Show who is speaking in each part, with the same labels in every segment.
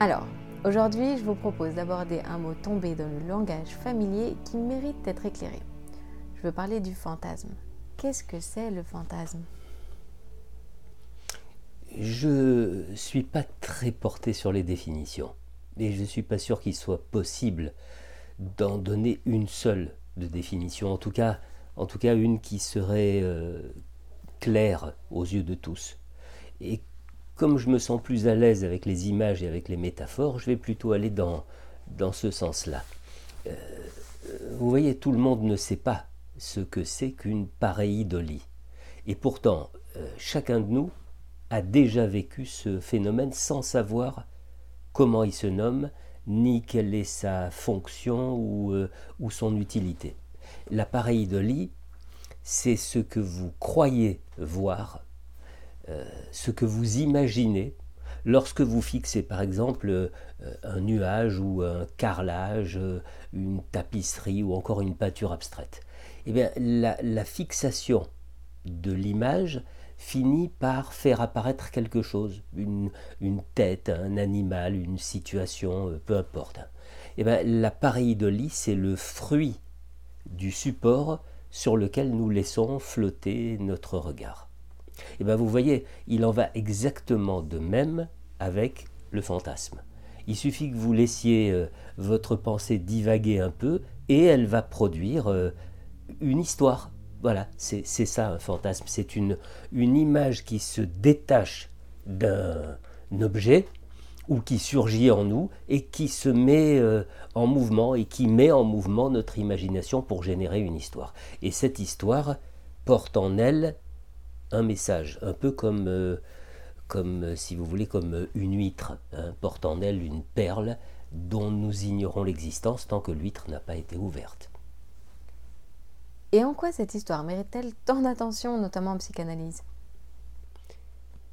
Speaker 1: Alors, aujourd'hui, je vous propose d'aborder un mot tombé dans le langage familier qui mérite d'être éclairé. Je veux parler du fantasme. Qu'est-ce que c'est le fantasme?
Speaker 2: Je suis pas très porté sur les définitions et je ne suis pas sûr qu'il soit possible d'en donner une seule de définition, en tout cas, une qui serait euh, claire aux yeux de tous. Comme je me sens plus à l'aise avec les images et avec les métaphores, je vais plutôt aller dans, dans ce sens-là. Euh, vous voyez, tout le monde ne sait pas ce que c'est qu'une pareidolie. Et pourtant, euh, chacun de nous a déjà vécu ce phénomène sans savoir comment il se nomme, ni quelle est sa fonction ou, euh, ou son utilité. La pareidolie, c'est ce que vous croyez voir euh, ce que vous imaginez lorsque vous fixez par exemple euh, un nuage ou un carrelage, euh, une tapisserie ou encore une peinture abstraite. Eh bien, la, fixation de l'image finit par faire apparaître quelque chose, une, tête, un animal, une situation, peu importe. Eh bien, la pareidolie, c'est le fruit du support sur lequel nous laissons flotter notre regard. Et eh bien vous voyez, il en va exactement de même avec le fantasme. Il suffit que vous laissiez euh, votre pensée divaguer un peu et elle va produire euh, une histoire. Voilà, c'est ça un fantasme. C'est une, une image qui se détache d'un objet ou qui surgit en nous et qui se met euh, en mouvement et qui met en mouvement notre imagination pour générer une histoire. Et cette histoire porte en elle un message, un peu comme, euh, comme euh, si vous voulez, comme euh, une huître, hein, porte en elle une perle dont nous ignorons l'existence tant que l'huître n'a pas été ouverte.
Speaker 1: Et en quoi cette histoire mérite-t-elle tant d'attention, notamment en psychanalyse?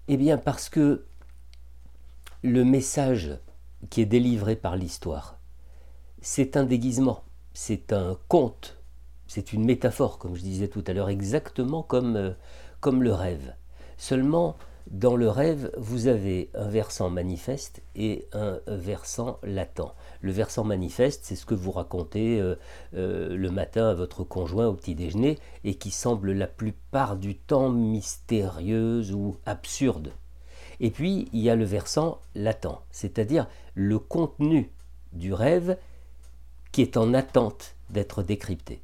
Speaker 2: Eh bien parce que le message qui est délivré par l'histoire, c'est un déguisement, c'est un conte, c'est une métaphore, comme je disais tout à l'heure, exactement comme, le rêve. Seulement, dans le rêve, vous avez un versant manifeste et un versant latent. Le versant manifeste, c'est ce que vous racontez euh, euh, le matin à votre conjoint au petit déjeuner et qui semble la plupart du temps mystérieuse ou absurde. Et puis, il y a le versant latent, c'est-à-dire le contenu du rêve qui est en attente d'être décrypté.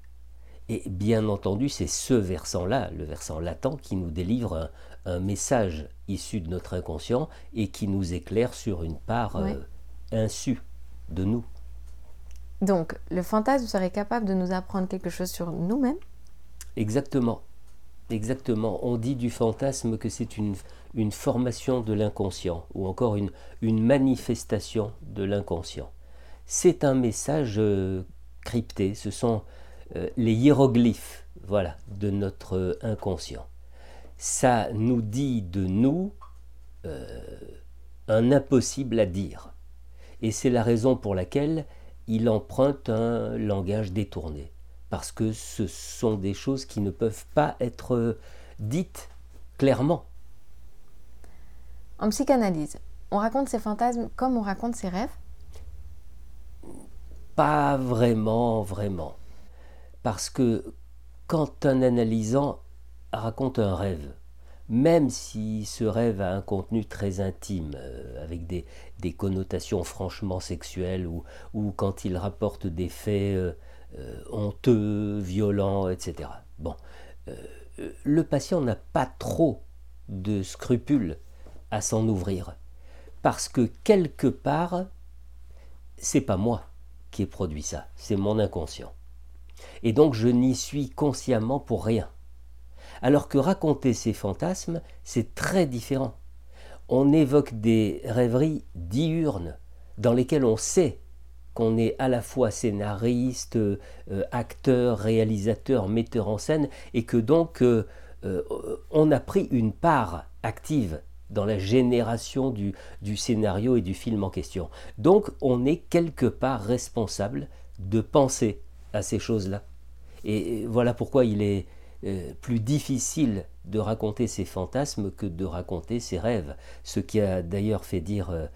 Speaker 2: Et bien entendu, c'est ce versant-là, le versant latent, qui nous délivre un, message issu de notre inconscient et qui nous éclaire sur une part euh, insu de nous.
Speaker 1: Donc, le fantasme serait capable de nous apprendre quelque chose sur nous-mêmes?
Speaker 2: Exactement. Exactement. On dit du fantasme que c'est une, une formation de l'inconscient ou encore une, une manifestation de l'inconscient. C'est un message euh, crypté. Ce sont les hiéroglyphes voilà, de notre inconscient. Ça nous dit de nous euh, un impossible à dire. Et c'est la raison pour laquelle il emprunte un langage détourné. Parce que ce sont des choses qui ne peuvent pas être dites clairement.
Speaker 1: En psychanalyse, on raconte ses fantasmes comme on raconte ses rêves?
Speaker 2: Pas vraiment, vraiment parce que quand un analysant raconte un rêve, même si ce rêve a un contenu très intime, euh, avec des, connotations franchement sexuelles, ou, quand il rapporte des faits euh, euh, honteux, violents, etc. Bon, le patient n'a pas trop de scrupules à s'en ouvrir, parce que quelque part, c'est pas moi qui ai produit ça, c'est mon inconscient et donc je n'y suis consciemment pour rien. Alors que raconter ces fantasmes, c'est très différent. On évoque des rêveries diurnes dans lesquelles on sait qu'on est à la fois scénariste, euh, acteur, réalisateur, metteur en scène, et que donc euh, euh, on a pris une part active dans la génération du, du, scénario et du film en question. Donc on est quelque part responsable de penser à ces choses-là. Et voilà pourquoi il est euh, plus difficile de raconter ses fantasmes que de raconter ses rêves. Ce qui a d'ailleurs fait dire euh,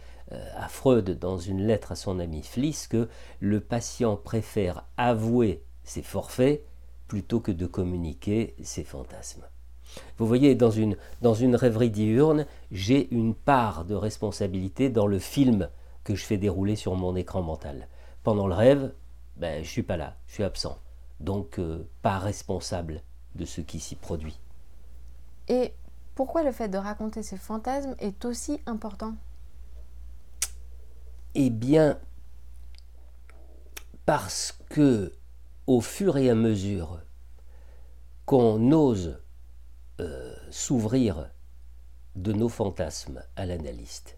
Speaker 2: à Freud dans une lettre à son ami Fliss que le patient préfère avouer ses forfaits plutôt que de communiquer ses fantasmes. Vous voyez, dans une, dans une rêverie diurne, j'ai une part de responsabilité dans le film que je fais dérouler sur mon écran mental. Pendant le rêve, ben, je ne suis pas là, je suis absent. Donc euh, pas responsable de ce qui s'y produit.
Speaker 1: Et pourquoi le fait de raconter ces fantasmes est aussi important?
Speaker 2: Eh bien, parce que au fur et à mesure qu'on ose euh, s'ouvrir de nos fantasmes à l'analyste,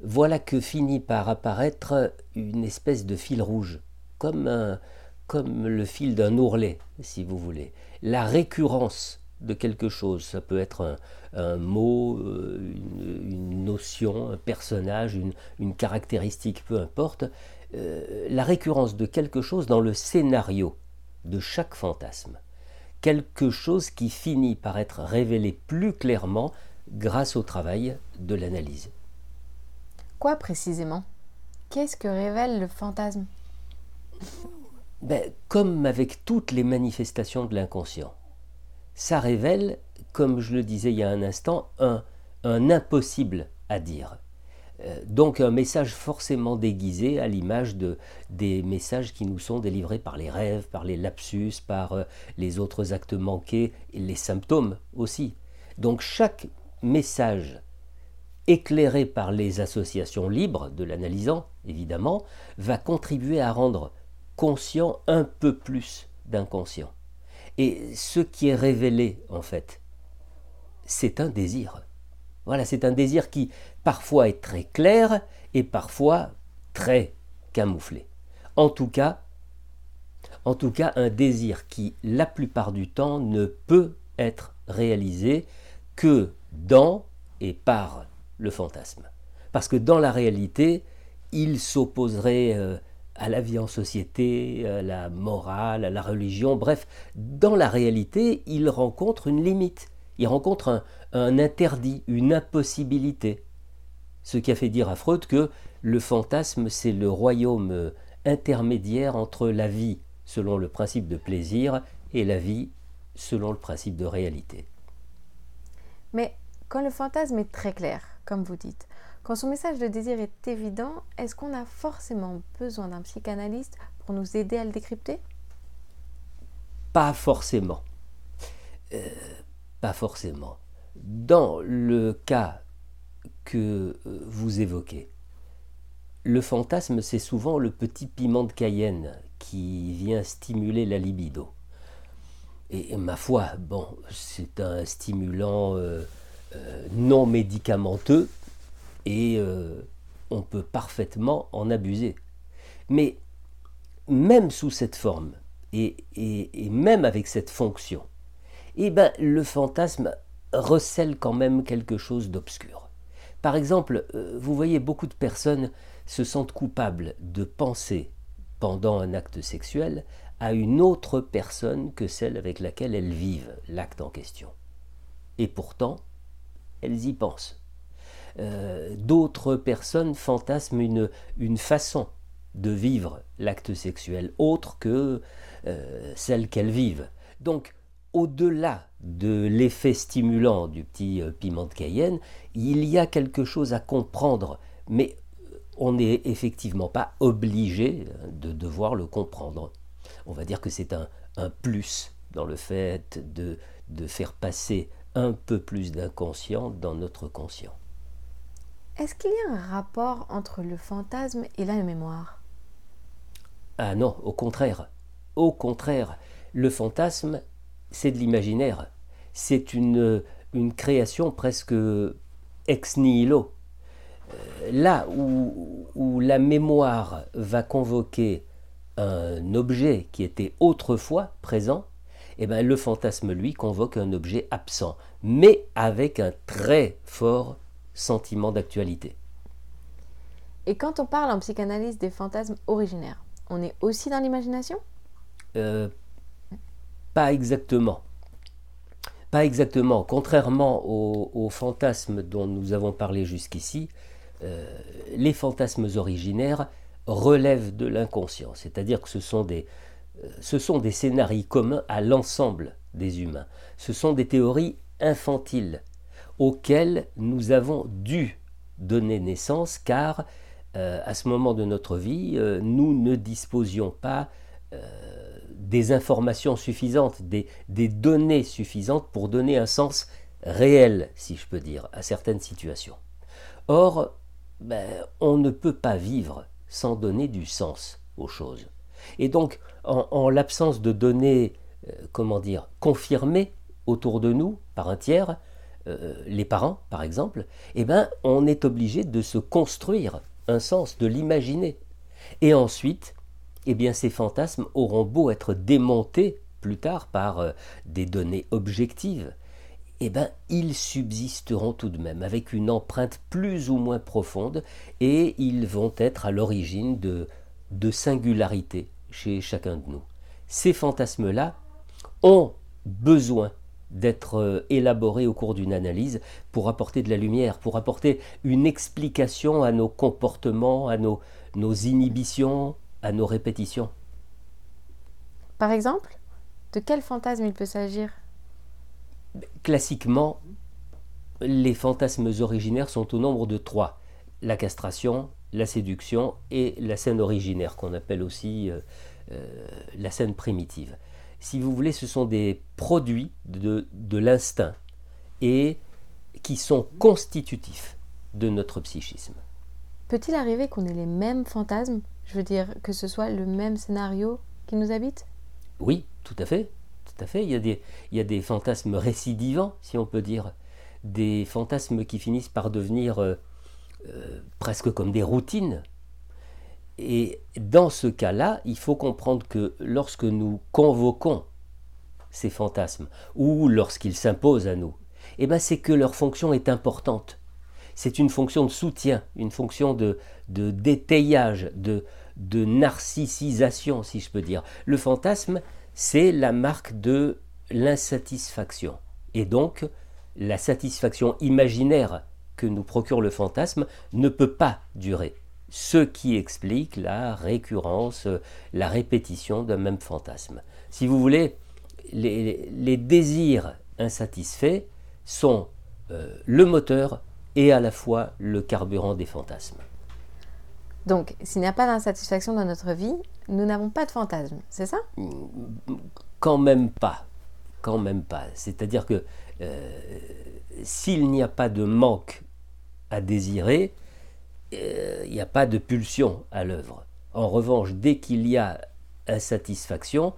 Speaker 2: voilà que finit par apparaître une espèce de fil rouge, comme, le fil d'un ourlet, si vous voulez. La récurrence de quelque chose, ça peut être un, mot, euh, une, notion, un personnage, une, caractéristique, peu importe, euh, la récurrence de quelque chose dans le scénario de chaque fantasme. Quelque chose qui finit par être révélé plus clairement grâce au travail de l'analyse.
Speaker 1: Quoi précisément? Qu'est-ce que révèle le fantasme?
Speaker 2: Ben, Comme avec toutes les manifestations de l'inconscient, ça révèle, comme je le disais il y a un instant, un, impossible à dire. Euh, donc un message forcément déguisé à l'image de, des messages qui nous sont délivrés par les rêves, par les lapsus, par euh, les autres actes manqués, les symptômes aussi. Donc chaque message éclairé par les associations libres de l'analysant, évidemment, va contribuer à rendre conscient un peu plus d'inconscient. Et ce qui est révélé, en fait, c'est un désir. Voilà, c'est un désir qui parfois est très clair et parfois très camouflé. En tout cas, en tout cas, un désir qui, la plupart du temps, ne peut être réalisé que dans et par le fantasme. Parce que dans la réalité, il s'opposerait euh, à la vie en société, à la morale, à la religion, bref, dans la réalité, il rencontre une limite, il rencontre un, interdit, une impossibilité. Ce qui a fait dire à Freud que le fantasme, c'est le royaume euh, intermédiaire entre la vie selon le principe de plaisir et la vie selon le principe de réalité.
Speaker 1: Mais quand le fantasme est très clair, comme vous dites, quand son message de désir est évident, est-ce qu'on a forcément besoin d'un psychanalyste pour nous aider à le décrypter?
Speaker 2: Pas forcément. Euh, pas forcément. Dans le cas que euh, vous évoquez, le fantasme, c'est souvent le petit piment de Cayenne qui vient stimuler la libido. Et, ma foi, bon, c'est un stimulant euh, non médicamenteux, et euh, on peut parfaitement en abuser. Mais même sous cette forme, et, même avec cette fonction, eh ben, le fantasme recèle quand même quelque chose d'obscur. Par exemple, euh, vous voyez, beaucoup de personnes se sentent coupables de penser pendant un acte sexuel à une autre personne que celle avec laquelle elles vivent l'acte en question. Et pourtant, elles y pensent. Euh, d'autres personnes fantasment une, une façon de vivre l'acte sexuel autre que euh, celle qu'elles vivent. Donc, au-delà de l'effet stimulant du petit euh, piment de Cayenne, il y a quelque chose à comprendre, mais on n'est effectivement pas obligé de devoir le comprendre. On va dire que c'est un, un, plus dans le fait de, de faire passer un peu plus d'inconscient dans notre conscient.
Speaker 1: Est-ce qu'il y a un rapport entre le fantasme et la mémoire?
Speaker 2: Ah non, au contraire. Au contraire, le fantasme, c'est de l'imaginaire. C'est une, une création presque ex nihilo. Euh, là où, où la mémoire va convoquer un objet qui était autrefois présent, eh ben, le fantasme, lui, convoque un objet absent, mais avec un très fort sentiment d'actualité.
Speaker 1: Et quand on parle en psychanalyse des fantasmes originaires, on est aussi dans l'imagination?
Speaker 2: Euh, Pas exactement. Pas exactement. Contrairement aux, fantasmes dont nous avons parlé jusqu'ici, les fantasmes originaires relèvent de l'inconscient, c'est-à-dire que ce sont des, ce sont des scénarios communs à l'ensemble des humains. Ce sont des théories infantiles auxquelles nous avons dû donner naissance car euh, à ce moment de notre vie, euh, nous ne disposions pas euh, des informations suffisantes, des, données suffisantes pour donner un sens réel, si je peux dire, à certaines situations. Or, ben, on ne peut pas vivre sans donner du sens aux choses. Et donc, en, l'absence de données, comment dire, confirmées autour de nous par un tiers, les parents par exemple, eh ben, on est obligé de se construire un sens, de l'imaginer. Et ensuite, eh bien, ces fantasmes auront beau être démontés plus tard par euh, des données objectives, eh bien, ils subsisteront tout de même avec une empreinte plus ou moins profonde et ils vont être à l'origine de, de singularités chez chacun de nous. Ces fantasmes-là ont besoin d'être euh, élaboré au cours d'une analyse pour apporter de la lumière, pour apporter une explication à nos comportements, à nos, nos inhibitions, à nos répétitions.
Speaker 1: Par exemple, de quel fantasme il peut s'agir?
Speaker 2: Classiquement, les fantasmes originaires sont au nombre de trois. La castration, la séduction et la scène originaire, qu'on appelle aussi euh, euh, la scène primitive si vous voulez, ce sont des produits de, l'instinct et qui sont constitutifs de notre psychisme.
Speaker 1: Peut-il arriver qu'on ait les mêmes fantasmes Je veux dire, que ce soit le même scénario qui nous habite?
Speaker 2: Oui, tout à fait. Tout à fait. Il y, a des, il y a des fantasmes récidivants, si on peut dire. Des fantasmes qui finissent par devenir euh, euh, presque comme des routines. Et dans ce cas-là, il faut comprendre que lorsque nous convoquons ces fantasmes, ou lorsqu'ils s'imposent à nous, eh ben c'est que leur fonction est importante. C'est une fonction de soutien, une fonction de, de détaillage, de, de narcissisation, si je peux dire. Le fantasme, c'est la marque de l'insatisfaction. Et donc, la satisfaction imaginaire que nous procure le fantasme ne peut pas durer ce qui explique la récurrence, la répétition d'un même fantasme. Si vous voulez, les, désirs insatisfaits sont euh, le moteur et à la fois le carburant des fantasmes.
Speaker 1: Donc, s'il n'y a pas d'insatisfaction dans notre vie, nous n'avons pas de fantasme, c'est ça?
Speaker 2: Quand même pas. Quand même pas. C'est-à-dire que euh, s'il n'y a pas de manque à désirer, euh, il n'y a pas de pulsion à l'œuvre. En revanche, dès qu'il y a insatisfaction,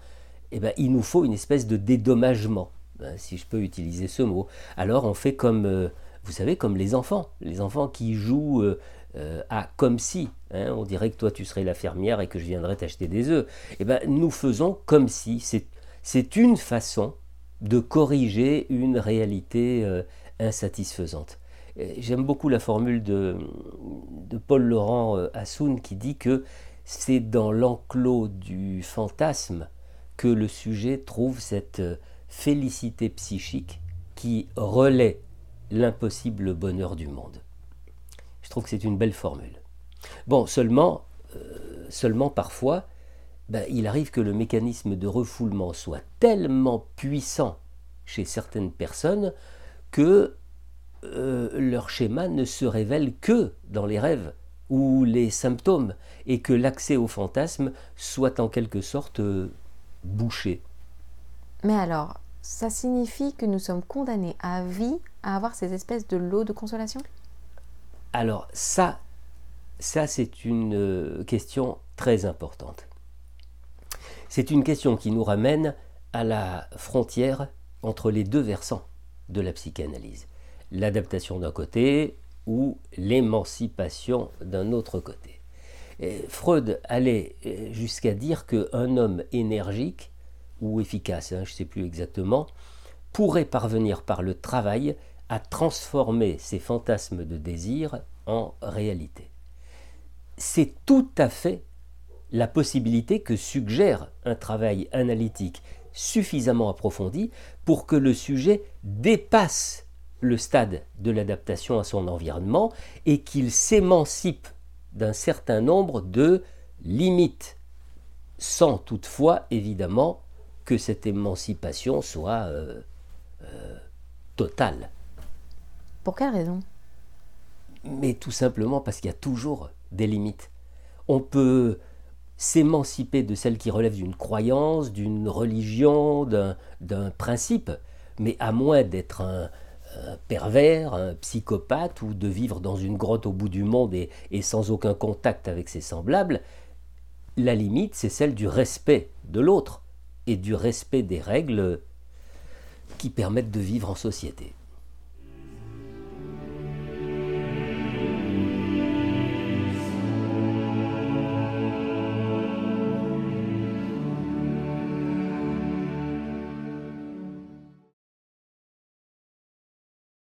Speaker 2: eh ben, il nous faut une espèce de dédommagement, hein, si je peux utiliser ce mot. Alors on fait comme, euh, vous savez, comme les enfants, les enfants qui jouent euh, à comme si, hein, on dirait que toi tu serais la fermière et que je viendrais t'acheter des œufs. Eh ben, nous faisons comme si, c'est une façon de corriger une réalité insatisfaisante. J'aime beaucoup la formule de, Paul Laurent euh, Assoun qui dit que c'est dans l'enclos du fantasme que le sujet trouve cette euh, félicité psychique qui relaie l'impossible bonheur du monde. Je trouve que c'est une belle formule. Bon, seulement, euh, seulement parfois, ben, il arrive que le mécanisme de refoulement soit tellement puissant chez certaines personnes que euh, leur schéma ne se révèle que dans les rêves ou les symptômes, et que l'accès au fantasme soit en quelque sorte euh, bouché.
Speaker 1: Mais alors, ça signifie que nous sommes condamnés à vie à avoir ces espèces de lots de consolation?
Speaker 2: Alors ça, ça c'est une euh, question très importante. C'est une question qui nous ramène à la frontière entre les deux versants de la psychanalyse l'adaptation d'un côté ou l'émancipation d'un autre côté. Freud allait euh, jusqu'à dire qu'un homme énergique ou efficace, hein, je ne sais plus exactement, pourrait parvenir par le travail à transformer ses fantasmes de désir en réalité. C'est tout à fait la possibilité que suggère un travail analytique suffisamment approfondi pour que le sujet dépasse le stade de l'adaptation à son environnement et qu'il s'émancipe d'un certain nombre de limites, sans toutefois évidemment que cette émancipation soit euh, euh, totale.
Speaker 1: Pour quelle raison?
Speaker 2: Mais tout simplement parce qu'il y a toujours des limites. On peut s'émanciper de celles qui relèvent d'une croyance, d'une religion, d'un principe, mais à moins d'être un, pervers, un psychopathe, ou de vivre dans une grotte au bout du monde et sans aucun contact avec ses semblables, la limite, c'est celle du respect de l'autre et du respect des règles qui permettent de vivre en société.